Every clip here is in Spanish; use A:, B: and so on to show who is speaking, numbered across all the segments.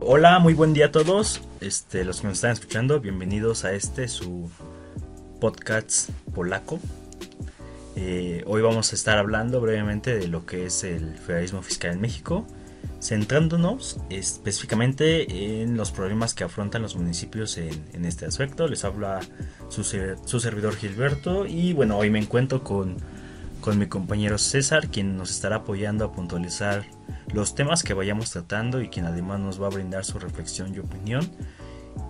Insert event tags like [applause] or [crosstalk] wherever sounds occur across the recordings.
A: Hola, muy buen día a todos. Este, los que nos están escuchando, bienvenidos a este su podcast polaco. Eh, hoy vamos a estar hablando brevemente de lo que es el federalismo fiscal en México, centrándonos específicamente en los problemas que afrontan los municipios en, este aspecto. Les habla su, su, servidor Gilberto y bueno, hoy me encuentro con, con mi compañero César, quien nos estará apoyando a puntualizar los temas que vayamos tratando y quien además nos va a brindar su reflexión y opinión.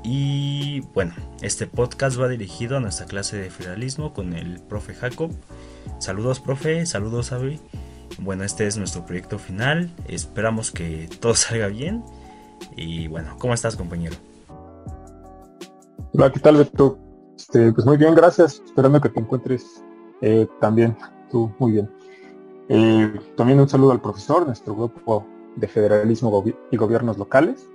A: Y bueno, este podcast va dirigido a nuestra clase de federalismo con el profe Jacob. Saludos profe, saludos Avi. Bueno, este es nuestro proyecto final. Esperamos que todo [laughs] salga bien. Y bueno, ¿cómo estás compañero?
B: Hola, ¿qué tal Beto? Este, pues muy bien, gracias. Esperando que te encuentres eh, también tú muy bien. Eh, también un saludo al profesor, nuestro grupo de federalismo y gobiernos locales.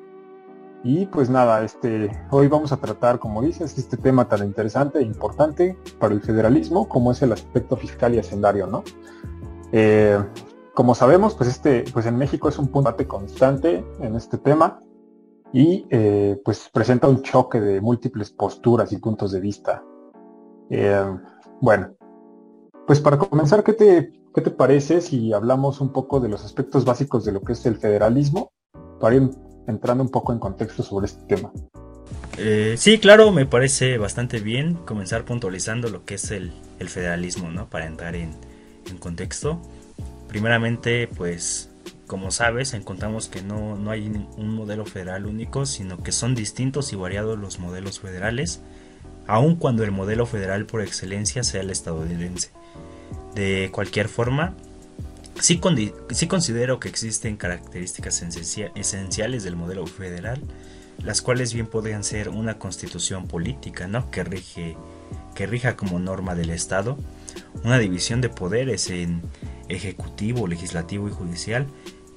B: Y pues nada, este, hoy vamos a tratar, como dices, este tema tan interesante e importante para el federalismo como es el aspecto fiscal y hacendario, ¿no? Eh, como sabemos, pues este, pues en México es un punto constante en este tema y eh, pues presenta un choque de múltiples posturas y puntos de vista. bueno, pues para comenzar, ¿qué te ¿Qué te parece si hablamos un poco de los aspectos básicos de lo que es el federalismo para ir entrando un poco en contexto sobre este tema?
A: Eh, sí, claro, me parece bastante bien comenzar puntualizando lo que es el, federalismo, ¿no? Para entrar en, contexto. Primeramente, pues, como sabes, encontramos que no, no hay un modelo federal único, sino que son distintos y variados los modelos federales, aun cuando el modelo federal por excelencia sea el estadounidense. De cualquier forma, sí, considero que existen características esenciales del modelo federal, las cuales bien podrían ser una constitución política, ¿no? Que rige que rija como norma del Estado, una división de poderes en ejecutivo, legislativo y judicial,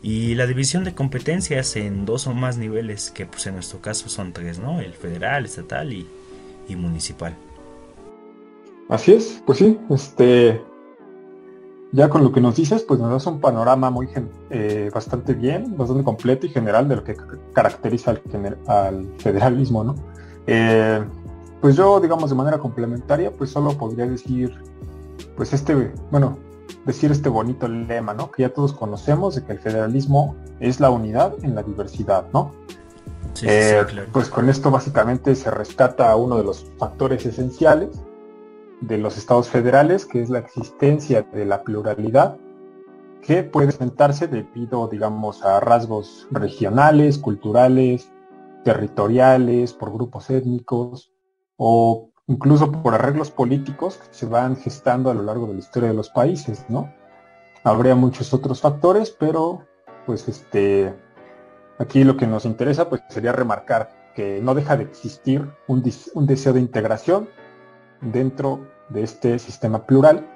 A: y la división de competencias en dos o más niveles, que pues en nuestro caso son tres, ¿no? El federal, estatal y, y municipal.
B: Así es, pues sí, este, ya con lo que nos dices, pues nos das un panorama muy eh, bastante bien, bastante completo y general de lo que caracteriza al, federalismo, ¿no? Eh, pues yo, digamos, de manera complementaria, pues solo podría decir, pues este, bueno, decir este bonito lema, ¿no? Que ya todos conocemos de que el federalismo es la unidad en la diversidad, ¿no? Sí, eh, Pues con esto básicamente se rescata uno de los factores esenciales de los estados federales, que es la existencia de la pluralidad, que puede presentarse debido, digamos, a rasgos regionales, culturales, territoriales, por grupos étnicos o incluso por arreglos políticos que se van gestando a lo largo de la historia de los países, ¿no? Habría muchos otros factores, pero pues este aquí lo que nos interesa pues sería remarcar que no deja de existir un, un deseo de integración dentro de este sistema plural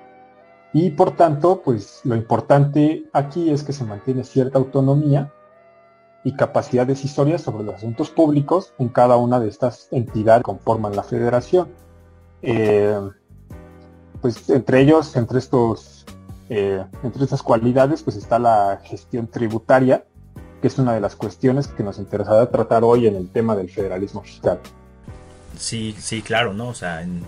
B: y por tanto, pues lo importante aquí es que se mantiene cierta autonomía y capacidad decisoria sobre los asuntos públicos en cada una de estas entidades que conforman la federación. Eh, pues entre ellos, entre estos, eh, entre estas cualidades, pues está la gestión tributaria, que es una de las cuestiones que nos interesará tratar hoy en el tema del federalismo fiscal.
A: Sí, sí, claro, ¿no? O sea, en,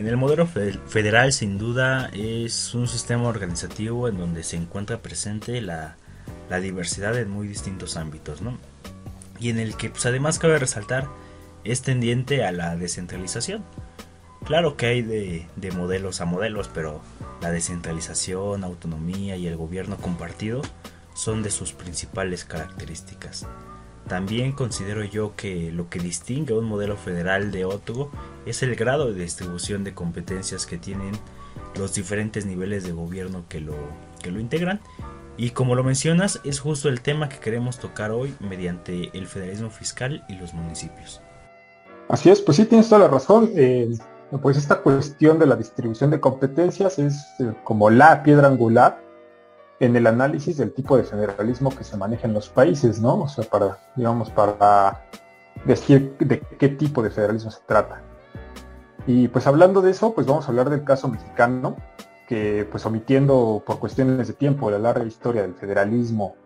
A: en el modelo federal sin duda es un sistema organizativo en donde se encuentra presente la, diversidad en muy distintos ámbitos, ¿no? Y en el que pues, además cabe resaltar es tendiente a la descentralización. Claro que hay de, de modelos a modelos, pero la descentralización, autonomía y el gobierno compartido son de sus principales características. También considero yo que lo que distingue a un modelo federal de otro es el grado de distribución de competencias que tienen los diferentes niveles de gobierno que lo, que lo integran. Y como lo mencionas, es justo el tema que queremos tocar hoy mediante el federalismo fiscal y los municipios.
B: Así es, pues sí, tienes toda la razón. Pues esta cuestión de la distribución de competencias es eh, como la piedra angular en el análisis del tipo de federalismo que se maneja en los países, ¿no? O sea, para, digamos, para decir de qué tipo de federalismo se trata. Y pues hablando de eso, pues vamos a hablar del caso mexicano, que pues omitiendo por cuestiones de tiempo la larga historia del federalismo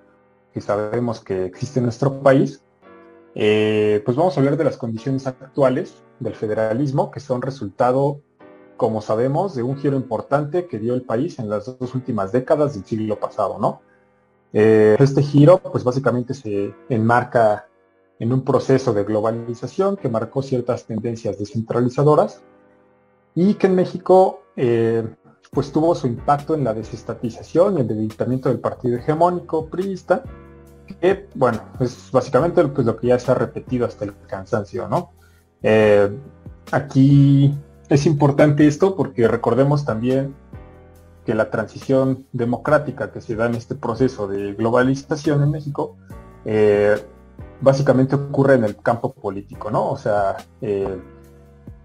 B: que sabemos que existe en nuestro país, Eh, pues vamos a hablar de las condiciones actuales del federalismo, que son resultado, como sabemos, de un giro importante que dio el país en las dos últimas décadas del siglo pasado, ¿no? Eh, este giro, pues básicamente se enmarca en un proceso de globalización que marcó ciertas tendencias descentralizadoras y que en México eh, pues tuvo su impacto en la desestatización y el debilitamiento del partido hegemónico priista, que bueno, es básicamente pues, lo que ya se ha repetido hasta el cansancio, ¿no? Eh, aquí es importante esto porque recordemos también que la transición democrática que se da en este proceso de globalización en México eh, básicamente ocurre en el campo político, ¿no? O sea, eh,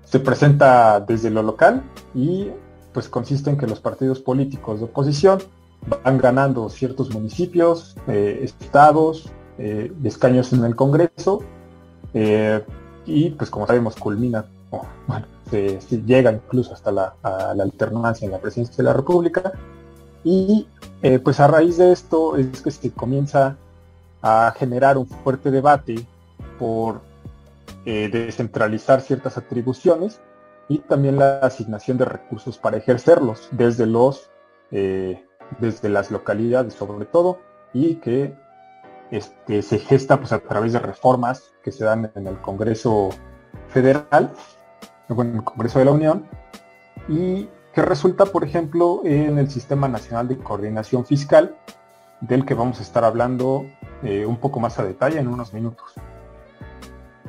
B: se presenta desde lo local y pues consiste en que los partidos políticos de oposición van ganando ciertos municipios, eh, estados, escaños en el Congreso y pues como sabemos culmina, bueno, se, llega incluso hasta la, alternancia en la presidencia de la República. Y eh, pues a raíz de esto es que se comienza a generar un fuerte debate por eh, descentralizar ciertas atribuciones y también la asignación de recursos para ejercerlos desde los eh, desde las localidades sobre todo y que este, se gesta pues a través de reformas que se dan en el Congreso Federal en el Congreso de la Unión, y que resulta, por ejemplo, en el Sistema Nacional de Coordinación Fiscal, del que vamos a estar hablando eh, un poco más a detalle en unos minutos.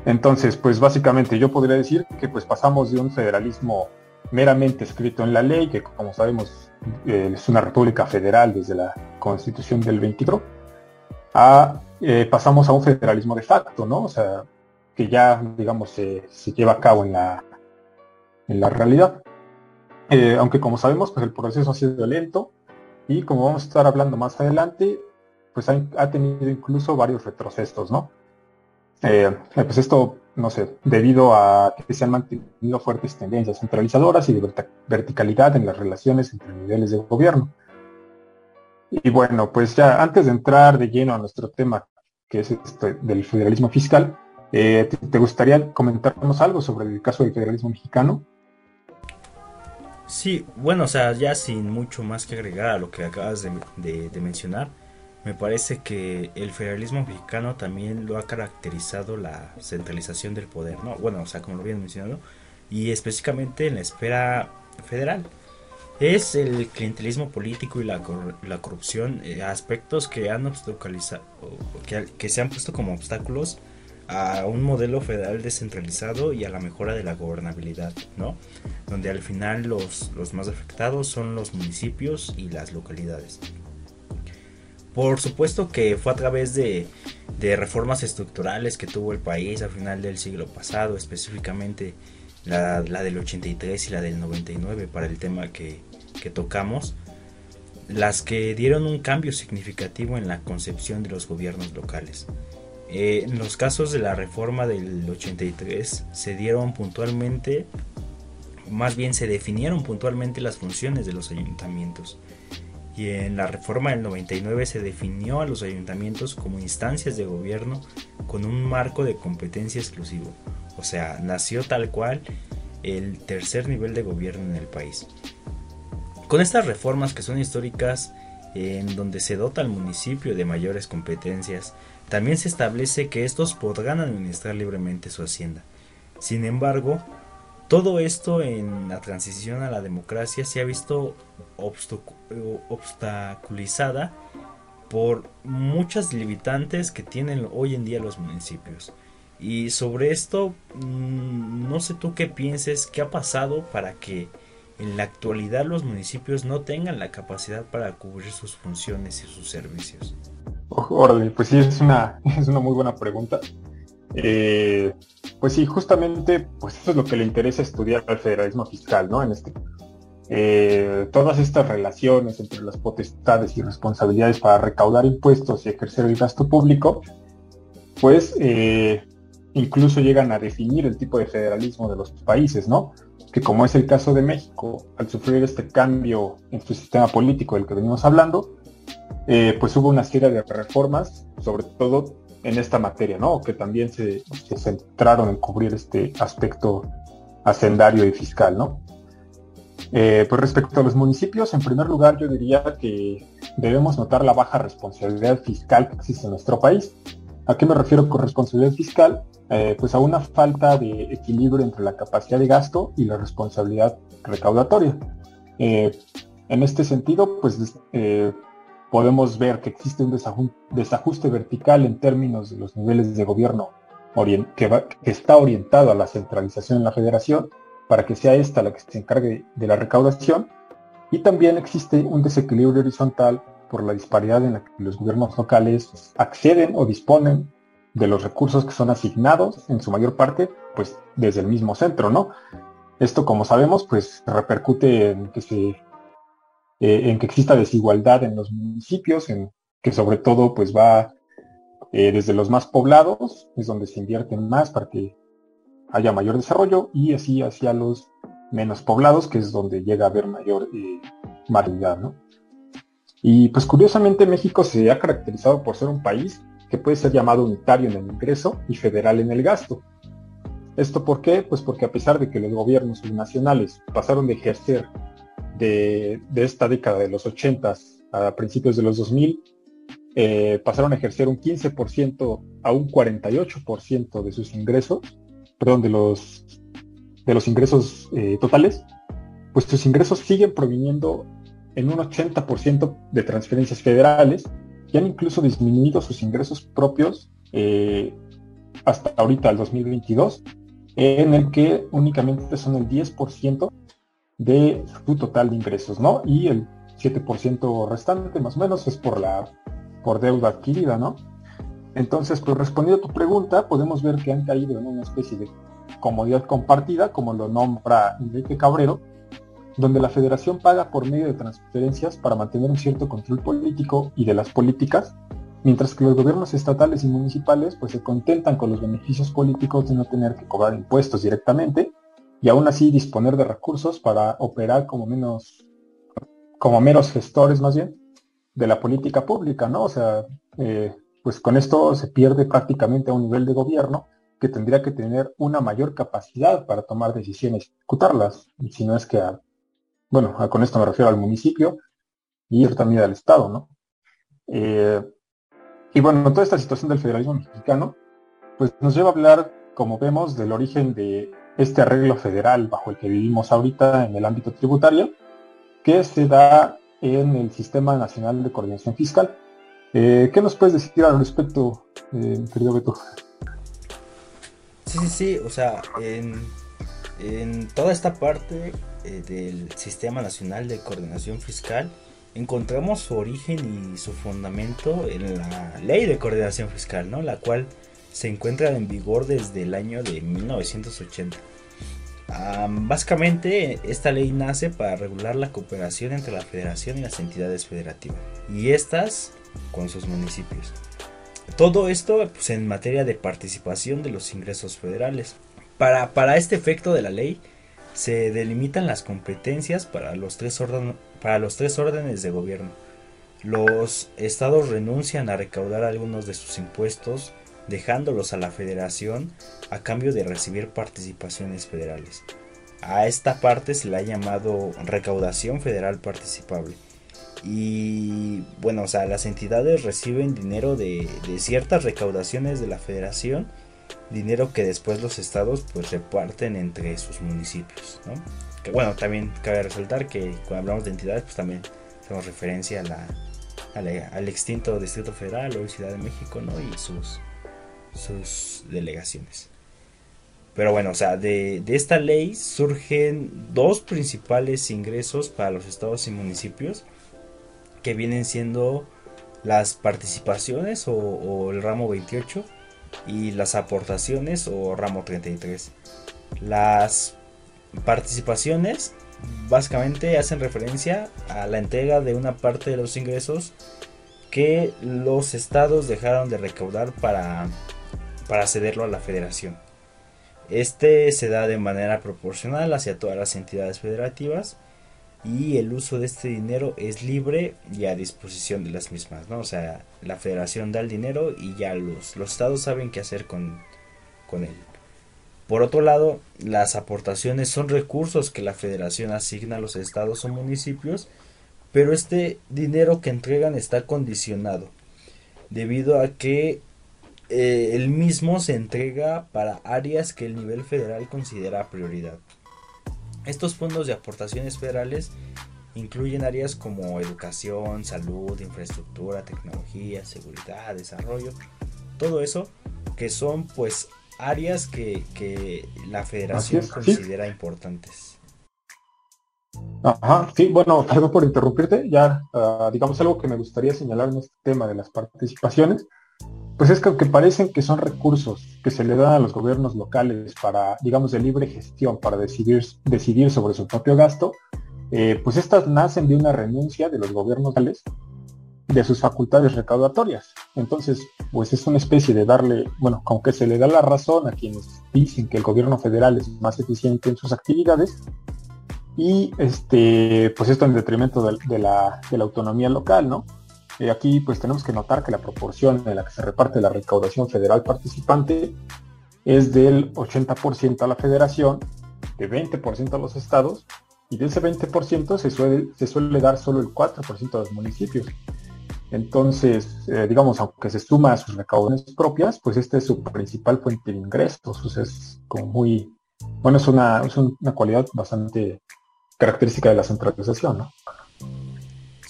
B: Entonces, pues básicamente yo podría decir que pues pasamos de un federalismo meramente escrito en la ley, que como sabemos eh, es una república federal desde la constitución del 23, a eh, pasamos a un federalismo de facto, ¿no? O sea, que ya, digamos, se lleva a cabo en la, en la realidad. Eh, aunque como sabemos, pues el proceso ha sido lento y como vamos a estar hablando más adelante, pues ha, tenido incluso varios retrocesos, ¿no? Eh, eh, pues esto, no sé, debido a que se han mantenido fuertes tendencias centralizadoras y de verticalidad en las relaciones entre niveles de gobierno. Y bueno, pues ya antes de entrar de lleno a nuestro tema, que es este del federalismo fiscal, ¿te gustaría comentarnos algo sobre el caso del federalismo mexicano?
A: Sí, bueno, o sea, ya sin mucho más que agregar a lo que acabas de, mencionar, me parece que el federalismo mexicano también lo ha caracterizado la centralización del poder, ¿no? Bueno, o sea, como lo habían mencionado, y específicamente en la esfera federal. Es el clientelismo político y la, la corrupción, eh, aspectos que han obstaculizado, que se han puesto como obstáculos a un modelo federal descentralizado y a la mejora de la gobernabilidad, ¿no? Donde al final los, los más afectados son los municipios y las localidades. Por supuesto que fue a través de, de, reformas estructurales que tuvo el país al final del siglo pasado, específicamente la, la del 83 y la del 99 para el tema que, que tocamos, las que dieron un cambio significativo en la concepción de los gobiernos locales. Eh, en los casos de la reforma del 83 se dieron puntualmente, más bien se definieron puntualmente las funciones de los ayuntamientos. Y en la reforma del 99 se definió a los ayuntamientos como instancias de gobierno con un marco de competencia exclusivo. O sea, nació tal cual el tercer nivel de gobierno en el país. Con estas reformas que son históricas, en donde se dota al municipio de mayores competencias, también se establece que estos podrán administrar libremente su hacienda. Sin embargo, todo esto en la transición a la democracia se ha visto obstaculizada por muchas limitantes que tienen hoy en día los municipios. Y sobre esto, mm, no sé tú qué pienses, qué ha pasado para que en la actualidad los municipios no tengan la capacidad para cubrir sus funciones y sus servicios.
B: Órale, pues sí, es una, [laughs] es una muy buena pregunta. Eh, pues sí, justamente, pues eso es lo que le interesa estudiar al federalismo fiscal, ¿no? En este, eh, todas estas relaciones entre las potestades y responsabilidades para recaudar impuestos y ejercer el gasto público, pues eh, incluso llegan a definir el tipo de federalismo de los países, ¿no? Que como es el caso de México, al sufrir este cambio en su sistema político del que venimos hablando, eh, pues hubo una serie de reformas, sobre todo en esta materia, ¿no? Que también se, centraron en cubrir este aspecto hacendario y fiscal, ¿no? Eh, pues respecto a los municipios, en primer lugar yo diría que debemos notar la baja responsabilidad fiscal que existe en nuestro país. ¿A qué me refiero con responsabilidad fiscal? Eh, pues a una falta de equilibrio entre la capacidad de gasto y la responsabilidad recaudatoria. En este sentido, pues podemos ver que existe un desajuste vertical en términos de los niveles de gobierno que, está orientado a la centralización en la federación para que sea esta la que se encargue de la recaudación. Y también existe un desequilibrio horizontal por la disparidad en la que los gobiernos locales acceden o disponen de los recursos que son asignados, en su mayor parte, pues desde el mismo centro, ¿no? Esto, como sabemos, pues repercute en que se eh, en que exista desigualdad en los municipios, en que sobre todo pues va eh, desde los más poblados, es donde se invierten más para que haya mayor desarrollo, y así hacia los menos poblados, que es donde llega a haber mayor eh, ¿no? Y pues curiosamente México se ha caracterizado por ser un país que puede ser llamado unitario en el ingreso y federal en el gasto. ¿Esto por qué? Pues porque a pesar de que los gobiernos nacionales pasaron de ejercer de, esta década de los 80 a principios de los 2000, eh, pasaron a ejercer un 15% a un 48% de sus ingresos, perdón, de los, de los ingresos eh, totales, pues sus ingresos siguen proviniendo en un 80% de transferencias federales y han incluso disminuido sus ingresos propios eh, hasta ahorita, el 2022, en el que únicamente son el 10% de su total de ingresos, ¿no? Y el 7% restante más o menos es por la por deuda adquirida, ¿no? Entonces, pues respondiendo a tu pregunta, podemos ver que han caído en una especie de comodidad compartida, como lo nombra Enrique Cabrero, donde la federación paga por medio de transferencias para mantener un cierto control político y de las políticas, mientras que los gobiernos estatales y municipales pues se contentan con los beneficios políticos de no tener que cobrar impuestos directamente y aún así disponer de recursos para operar como menos, como meros gestores más bien, de la política pública, ¿no? O sea, eh, pues con esto se pierde prácticamente a un nivel de gobierno que tendría que tener una mayor capacidad para tomar decisiones y ejecutarlas, si no es que, bueno, con esto me refiero al municipio y también al Estado, ¿no? Eh, y bueno, toda esta situación del federalismo mexicano, pues nos lleva a hablar, como vemos, del origen de este arreglo federal bajo el que vivimos ahorita en el ámbito tributario, que se da en el Sistema Nacional de Coordinación Fiscal. Eh, ¿Qué nos puedes decir al respecto, eh, querido Beto?
A: Sí, sí, sí, o sea, en, toda esta parte eh, del Sistema Nacional de Coordinación Fiscal encontramos su origen y su fundamento en la Ley de Coordinación Fiscal, ¿no? La cual se encuentra en vigor desde el año de 1980 básicamente, esta ley nace para regular la cooperación entre la federación y las entidades federativas, y estas con sus municipios. Todo esto pues, en materia de participación de los ingresos federales. Para, para este efecto de la ley, se delimitan las competencias para los, tres para los tres órdenes de gobierno. Los estados renuncian a recaudar algunos de sus impuestos dejándolos a la federación a cambio de recibir participaciones federales. A esta parte se le ha llamado recaudación federal participable. Y bueno, o sea, las entidades reciben dinero de, ciertas recaudaciones de la federación, dinero que después los estados pues reparten entre sus municipios. Que bueno, también cabe resaltar que cuando hablamos de entidades pues también hacemos referencia a al extinto Distrito Federal o Ciudad de México ¿no? y sus sus delegaciones. Pero bueno, o sea, de, esta ley surgen dos principales ingresos para los estados y municipios, que vienen siendo las participaciones o, el ramo 28 y las aportaciones o ramo 33. Las participaciones básicamente hacen referencia a la entrega de una parte de los ingresos que los estados dejaron de recaudar para para cederlo a la federación. Este se da de manera proporcional hacia todas las entidades federativas y el uso de este dinero es libre y a disposición de las mismas, ¿no? O sea, la federación da el dinero y ya los, los estados saben qué hacer con, con él. Por otro lado, las aportaciones son recursos que la federación asigna a los estados o municipios, pero este dinero que entregan está condicionado, debido a que eh, el mismo se entrega para áreas que el nivel federal considera prioridad. Estos fondos de aportaciones federales incluyen áreas como educación, salud, infraestructura, tecnología, seguridad, desarrollo, todo eso que son pues áreas que, la federación considera importantes.
B: Ajá, sí, bueno, perdón por interrumpirte, ya ah, digamos algo que me gustaría señalar en este tema de las participaciones, pues es que aunque parecen que son recursos que se le dan a los gobiernos locales para, digamos, de libre gestión, para decidir, decidir sobre su propio gasto, eh, pues estas nacen de una renuncia de los gobiernos locales de sus facultades recaudatorias. Entonces, pues es una especie de darle, bueno, aunque se le da la razón a quienes dicen que el gobierno federal es más eficiente en sus actividades, y este, pues esto en detrimento de, la, de la autonomía local, ¿no? Eh, aquí pues tenemos que notar que la proporción en la que se reparte la recaudación federal participante es del 80% a la federación, de 20% a los estados, y de ese 20% se suele, dar solo el 4% a los municipios. Entonces, eh, digamos, aunque se suma a sus recaudaciones propias, pues este es su principal fuente de ingresos. es como muy, bueno, es una, es una cualidad bastante característica de la centralización, ¿no?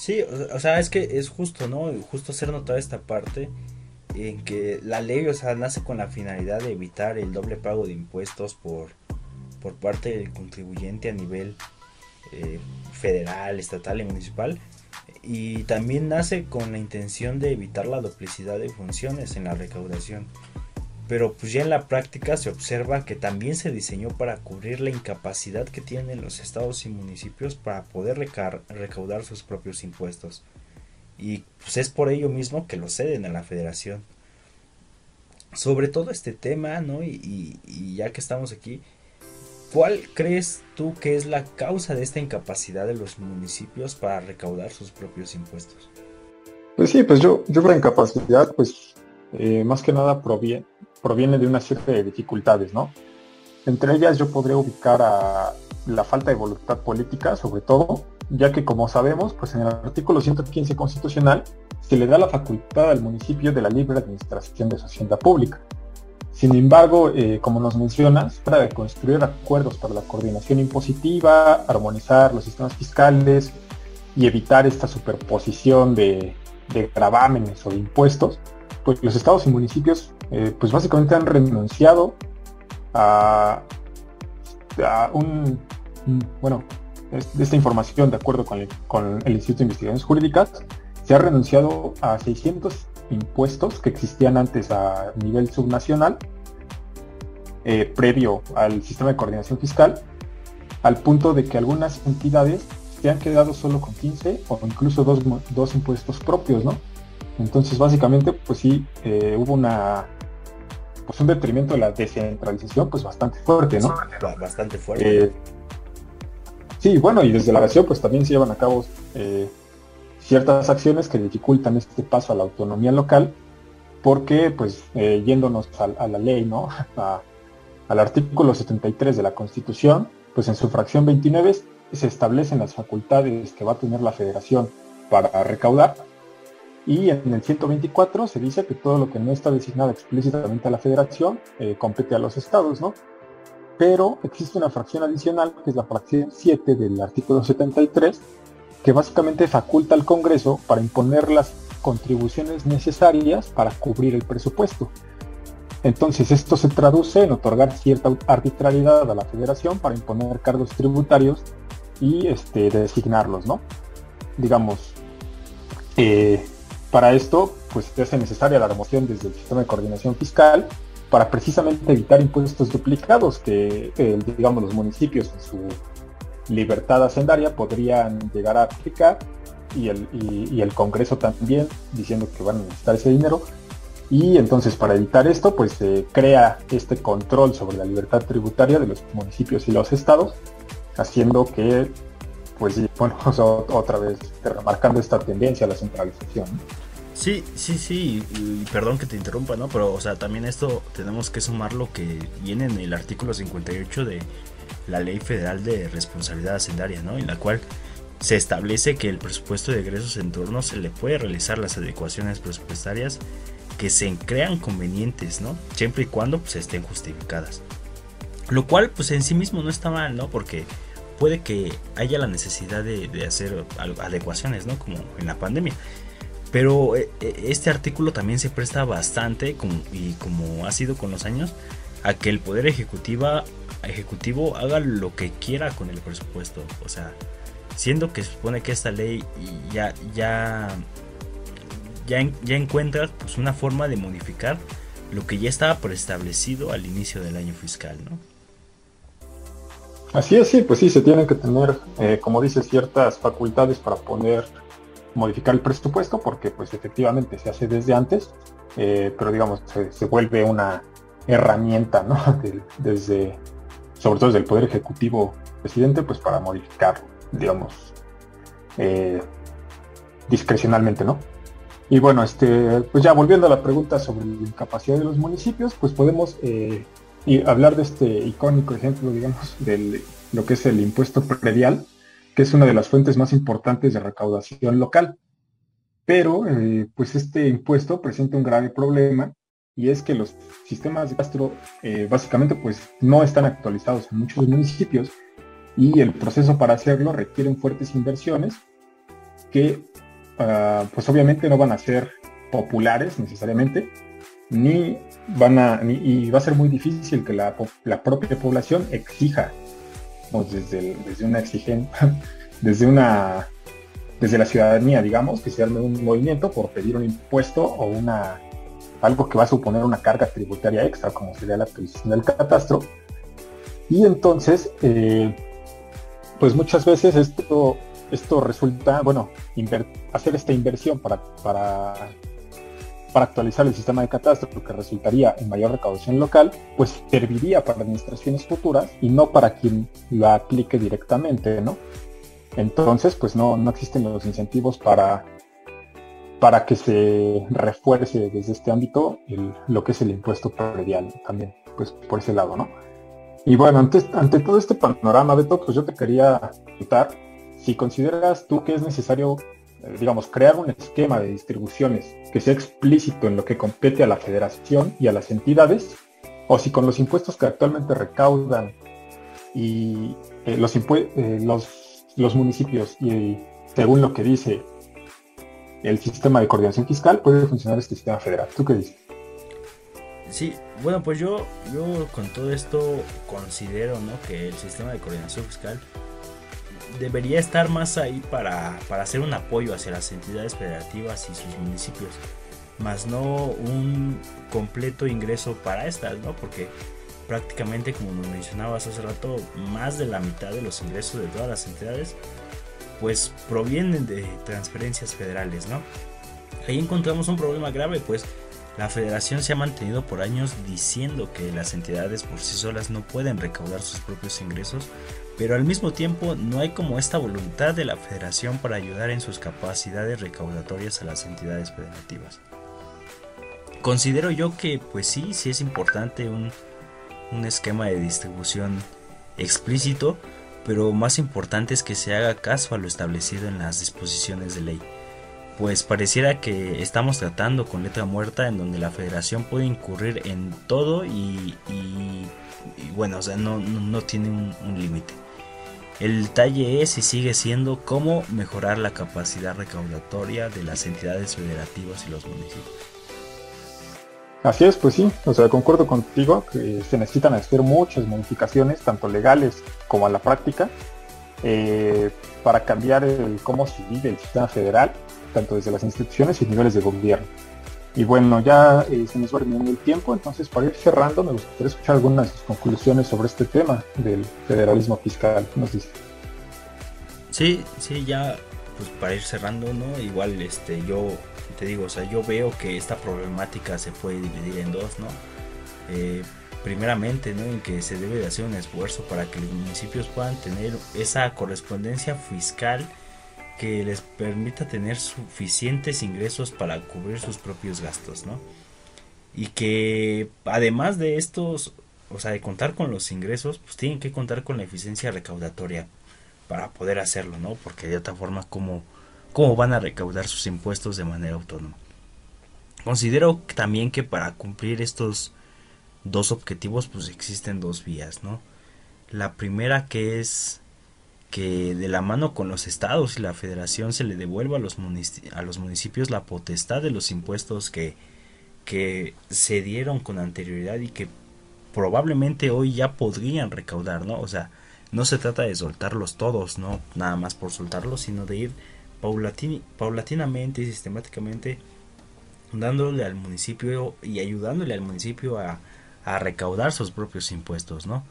A: Sí, o sea, es que es justo, ¿no? Justo hacer notar esta parte en que la ley, o sea, nace con la finalidad de evitar el doble pago de impuestos por, por parte del contribuyente a nivel eh, federal, estatal y municipal. Y también nace con la intención de evitar la duplicidad de funciones en la recaudación pero pues ya en la práctica se observa que también se diseñó para cubrir la incapacidad que tienen los estados y municipios para poder recaudar sus propios impuestos. Y pues es por ello mismo que lo ceden a la federación. Sobre todo este tema, ¿no? Y, ya que estamos aquí, ¿cuál crees tú que es la causa de esta incapacidad de los municipios para recaudar sus propios impuestos?
B: Pues sí, pues yo, yo la incapacidad, pues eh, más que nada proviene, proviene de una serie de dificultades, ¿no? Entre ellas yo podría ubicar a la falta de voluntad política, sobre todo, ya que como sabemos, pues en el artículo 115 constitucional se le da la facultad al municipio de la libre administración de su hacienda pública. Sin embargo, eh, como nos mencionas, para construir acuerdos para la coordinación impositiva, armonizar los sistemas fiscales y evitar esta superposición de, de gravámenes o de impuestos, pues los estados y municipios eh, pues básicamente han renunciado a, un, bueno, de esta información de acuerdo con el, Instituto de Investigaciones Jurídicas, se ha renunciado a 600 impuestos que existían antes a nivel subnacional, eh, previo al sistema de coordinación fiscal, al punto de que algunas entidades se han quedado solo con 15 o incluso dos, dos impuestos propios, ¿no? Entonces, básicamente, pues sí, eh, hubo una pues un detrimento de la descentralización pues bastante fuerte, ¿no?
A: Bastante fuerte.
B: Eh, sí, bueno, y desde la nación pues también se llevan a cabo eh, ciertas acciones que dificultan este paso a la autonomía local, porque pues yéndonos a, la ley, ¿no? [laughs] al artículo 73 de la Constitución, pues en su fracción 29 se establecen las facultades que va a tener la federación para recaudar y en el 124 se dice que todo lo que no está designado explícitamente a la federación eh, compete a los estados, ¿no? Pero existe una fracción adicional, que es la fracción 7 del artículo 73, que básicamente faculta al Congreso para imponer las contribuciones necesarias para cubrir el presupuesto. Entonces esto se traduce en otorgar cierta arbitrariedad a la federación para imponer cargos tributarios y este, designarlos, ¿no? Digamos, eh, para esto, pues se hace necesaria la remoción desde el sistema de coordinación fiscal para precisamente evitar impuestos duplicados que, digamos, los municipios en su libertad hacendaria podrían llegar a aplicar y, el Congreso también diciendo que van a necesitar ese dinero. Y entonces para evitar esto, pues se crea este control sobre la libertad tributaria de los municipios y los estados, haciendo que pues sí, [laughs] bueno, otra vez remarcando esta tendencia a la centralización.
A: Sí, sí, sí, y perdón que te interrumpa, ¿no? Pero, o sea, también esto tenemos que sumar lo que viene en el artículo 58 de la Ley Federal de Responsabilidad Hacendaria, ¿no? En la cual se establece que el presupuesto de egresos en turno se le puede realizar las adecuaciones presupuestarias que se crean convenientes, ¿no? Siempre y cuando pues, estén justificadas. Lo cual, pues en sí mismo no está mal, ¿no? Porque puede que haya la necesidad de, hacer adecuaciones, ¿no? Como en la pandemia. Pero eh, eh, este artículo también se presta bastante, y como ha sido con los años, a que el Poder Ejecutivo haga lo que quiera con el presupuesto. O sea, siendo que supone que esta ley ya, ya, ya, ya encuentra pues, una forma de modificar lo que ya estaba preestablecido al inicio del año fiscal, ¿no?
B: Así es, sí, pues sí, se tienen que tener, eh, como dice, ciertas facultades para poner modificar el presupuesto porque pues efectivamente se hace desde antes, eh, pero digamos se, vuelve una herramienta, ¿no? [laughs] desde, sobre todo desde el Poder Ejecutivo presidente, pues para modificar, digamos, eh, discrecionalmente, ¿no? Y bueno, este, pues ya volviendo a la pregunta sobre la incapacidad de los municipios, pues podemos eh, hablar de este icónico ejemplo, digamos, de lo que es el impuesto predial, que es una de las fuentes más importantes de recaudación local. Pero, eh, pues este impuesto presenta un grave problema y es que los sistemas de gastro eh, básicamente pues no están actualizados en muchos municipios y el proceso para hacerlo requiere fuertes inversiones que ah, pues obviamente no van a ser populares necesariamente ni van a y va a ser muy difícil que la, la propia población exija desde, desde una exigencia, [laughs] desde una desde la ciudadanía, digamos, que se arme un movimiento por pedir un impuesto o una algo que va a suponer una carga tributaria extra, como sería la actualización del catastro. Y entonces, eh, pues muchas veces esto, esto resulta, bueno, hacer esta inversión para, para para actualizar el sistema de catastro, que resultaría en mayor recaudación local, pues serviría para administraciones futuras y no para quien lo aplique directamente, ¿no? Entonces, pues no, no existen los incentivos para, para que se refuerce desde este ámbito lo que es el impuesto predial también, pues por ese lado, ¿no? Y bueno, ante, ante todo este panorama, Beto, pues yo te quería preguntar si consideras tú que es necesario digamos, crear un esquema de distribuciones que sea explícito en lo que compete a la federación y a las entidades, o si con los impuestos que actualmente recaudan y eh, los, eh, los, los, municipios y según lo que dice el sistema de coordinación fiscal, puede funcionar este sistema federal. ¿Tú qué dices?
A: Sí, bueno, pues yo, yo con todo esto considero ¿no? que el sistema de coordinación fiscal debería estar más ahí para, hacer un apoyo hacia las entidades federativas y sus municipios, más no un completo ingreso para estas, ¿no? Porque prácticamente, como nos mencionabas hace rato, más de la mitad de los ingresos de todas las entidades, pues provienen de transferencias federales, ¿no? Ahí encontramos un problema grave, pues la federación se ha mantenido por años diciendo que las entidades por sí solas no pueden recaudar sus propios ingresos pero al mismo tiempo no hay como esta voluntad de la federación para ayudar en sus capacidades recaudatorias a las entidades federativas. Considero yo que pues sí, sí es importante un, esquema de distribución explícito, pero más importante es que se haga caso a lo establecido en las disposiciones de ley. Pues pareciera que estamos tratando con letra muerta en donde la federación puede incurrir en todo y, bueno, o sea, no, no, tiene un límite. El detalle es y sigue siendo cómo mejorar la capacidad recaudatoria de las entidades federativas y los municipios.
B: Así es, pues sí, o sea, concuerdo contigo que se necesitan hacer muchas modificaciones, tanto legales como a la práctica, eh, para cambiar cómo se vive el sistema federal, tanto desde las instituciones y niveles de gobierno. Y bueno, ya eh, se nos va terminando el tiempo, entonces para ir cerrando me gustaría escuchar algunas conclusiones sobre este tema del federalismo fiscal. ¿Qué nos dice?
A: Sí, sí, ya pues para ir cerrando, ¿no? Igual este yo te digo, o sea, yo veo que esta problemática se puede dividir en dos, ¿no? Eh, primeramente, ¿no? En que se debe de hacer un esfuerzo para que los municipios puedan tener esa correspondencia fiscal que les permita tener suficientes ingresos para cubrir sus propios gastos, ¿no? Y que además de estos, o sea, de contar con los ingresos, pues tienen que contar con la eficiencia recaudatoria para poder hacerlo, ¿no? Porque de otra forma, ¿cómo, cómo van a recaudar sus impuestos de manera autónoma? Considero también que para cumplir estos dos objetivos pues existen dos vías, ¿no? La primera que es que de la mano con los estados y la federación se le devuelva a los, a los municipios la potestad de los impuestos que, que se dieron con anterioridad y que probablemente hoy ya podrían recaudar, ¿no? O sea, no se trata de soltarlos todos, no nada más por soltarlos, sino de ir paulatinamente y sistemáticamente dándole al municipio y ayudándole al municipio a, a recaudar sus propios impuestos, ¿no?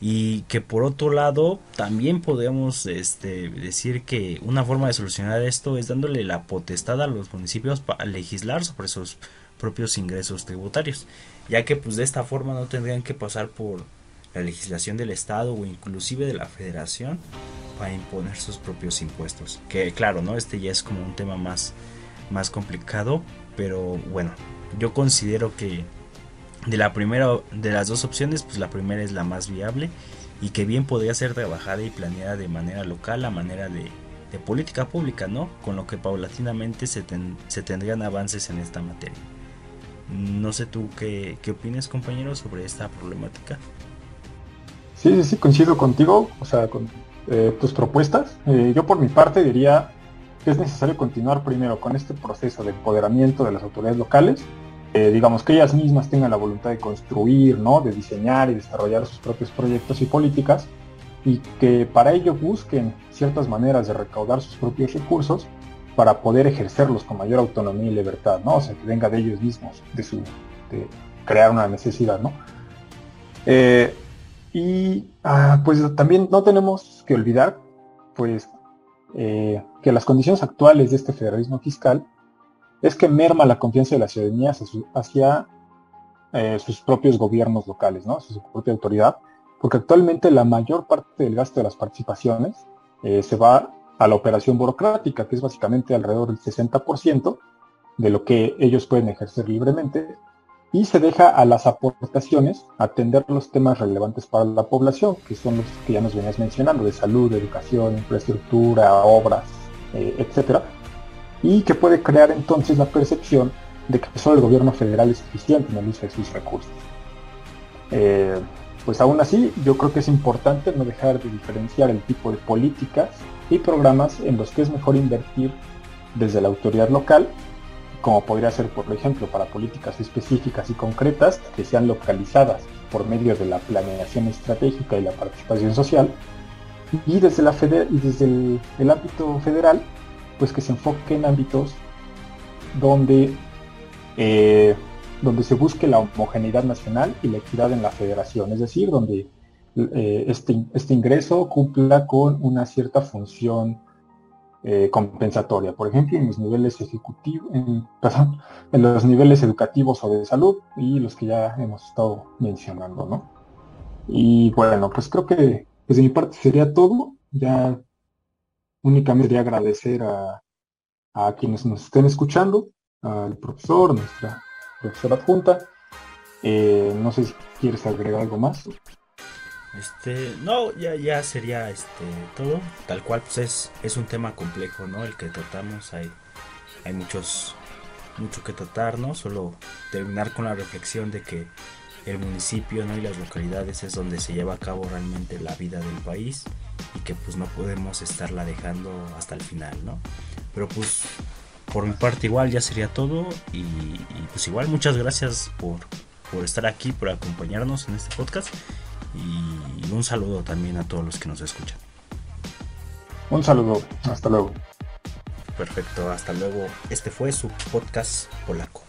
A: Y que por otro lado también podemos este, decir que una forma de solucionar esto es dándole la potestad a los municipios para legislar sobre sus propios ingresos tributarios, ya que pues de esta forma no tendrían que pasar por la legislación del Estado o inclusive de la Federación para imponer sus propios impuestos. Que claro, ¿no? Este ya es como un tema más, más complicado, pero bueno, yo considero que de la primera de las dos opciones, pues la primera es la más viable y que bien podría ser trabajada y planeada de manera local a manera de, política pública, ¿no? Con lo que paulatinamente se, se tendrían avances en esta materia. No sé tú qué, qué opinas, compañero, sobre esta problemática.
B: Sí, sí, sí, coincido contigo, o sea, con eh, tus propuestas. Eh, yo por mi parte diría que es necesario continuar primero con este proceso de empoderamiento de las autoridades locales eh, digamos, que ellas mismas tengan la voluntad de construir, ¿no? de diseñar y desarrollar sus propios proyectos y políticas, y que para ello busquen ciertas maneras de recaudar sus propios recursos para poder ejercerlos con mayor autonomía y libertad, ¿no? O sea, que venga de ellos mismos, de su crear una necesidad, ¿no? Eh, y ah, pues también no tenemos que olvidar, pues, eh, que las condiciones actuales de este federalismo fiscal es que merma la confianza de la ciudadanía hacia, eh, sus propios gobiernos locales, ¿no? hacia su propia autoridad, porque actualmente la mayor parte del gasto de las participaciones eh, se va a la operación burocrática, que es básicamente alrededor del 60% de lo que ellos pueden ejercer libremente, y se deja a las aportaciones atender los temas relevantes para la población, que son los que ya nos venías mencionando, de salud, educación, infraestructura, obras, eh, etcétera, y que puede crear entonces la percepción de que solo el gobierno federal es eficiente en el uso de sus recursos. Eh, pues aún así, yo creo que es importante no dejar de diferenciar el tipo de políticas y programas en los que es mejor invertir desde la autoridad local, como podría ser, por ejemplo, para políticas específicas y concretas que sean localizadas por medio de la planeación estratégica y la participación social, y desde, la y desde el ámbito federal pues que se enfoque en ámbitos donde, eh, donde se busque la homogeneidad nacional y la equidad en la federación, es decir, donde eh, este, este, ingreso cumpla con una cierta función eh, compensatoria, por ejemplo, en los niveles ejecutivos, en, en los niveles educativos o de salud y los que ya hemos estado mencionando, ¿no? Y bueno, pues creo que desde mi parte sería todo. Ya únicamente quería agradecer a, quienes nos estén escuchando, al profesor, nuestra profesora adjunta. Eh, no sé si quieres agregar algo más.
A: Este, no, ya, ya sería este todo. Tal cual, pues es, es un tema complejo, ¿no? El que tratamos, hay, hay muchos, mucho que tratar, ¿no? Solo terminar con la reflexión de que el municipio ¿no? y las localidades es donde se lleva a cabo realmente la vida del país y que pues no podemos estarla dejando hasta el final, ¿no? Pero pues por mi parte igual ya sería todo y, pues igual muchas gracias por, por estar aquí, por acompañarnos en este podcast y un saludo también a todos los que nos escuchan.
B: Un saludo, hasta luego.
A: Perfecto, hasta luego. Este fue su podcast polaco.